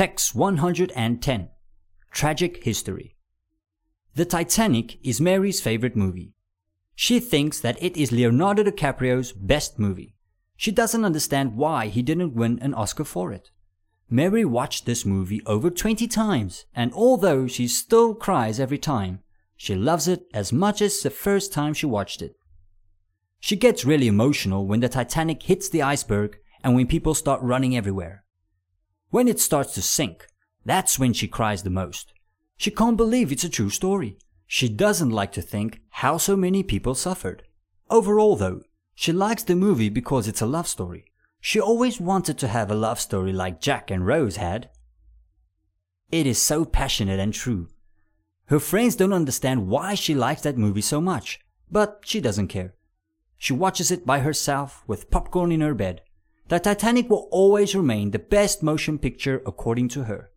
Text 110 Tragic History The Titanic is Maya's favorite movie. She thinks that it is Leonardo DiCaprio's best movie. She doesn't understand why he didn't win an Oscar for it. Maya watched this movie over 20 times, and although she still cries every time, she loves it as much as the first time she watched it. She gets really emotional when the Titanic hits the iceberg and when people start running everywhere. When it starts to sink, that's when she cries the most. She can't believe it's a true story. She doesn't like to think how so many people suffered. Overall though, she likes the movie because it's a love story. She always wanted to have a love story like Jack and Rose had. It is so passionate and true. Her friends don't understand why she likes that movie so much, but she doesn't care. She watches it by herself with popcorn in her bed. The Titanic will always remain the best motion picture according to her.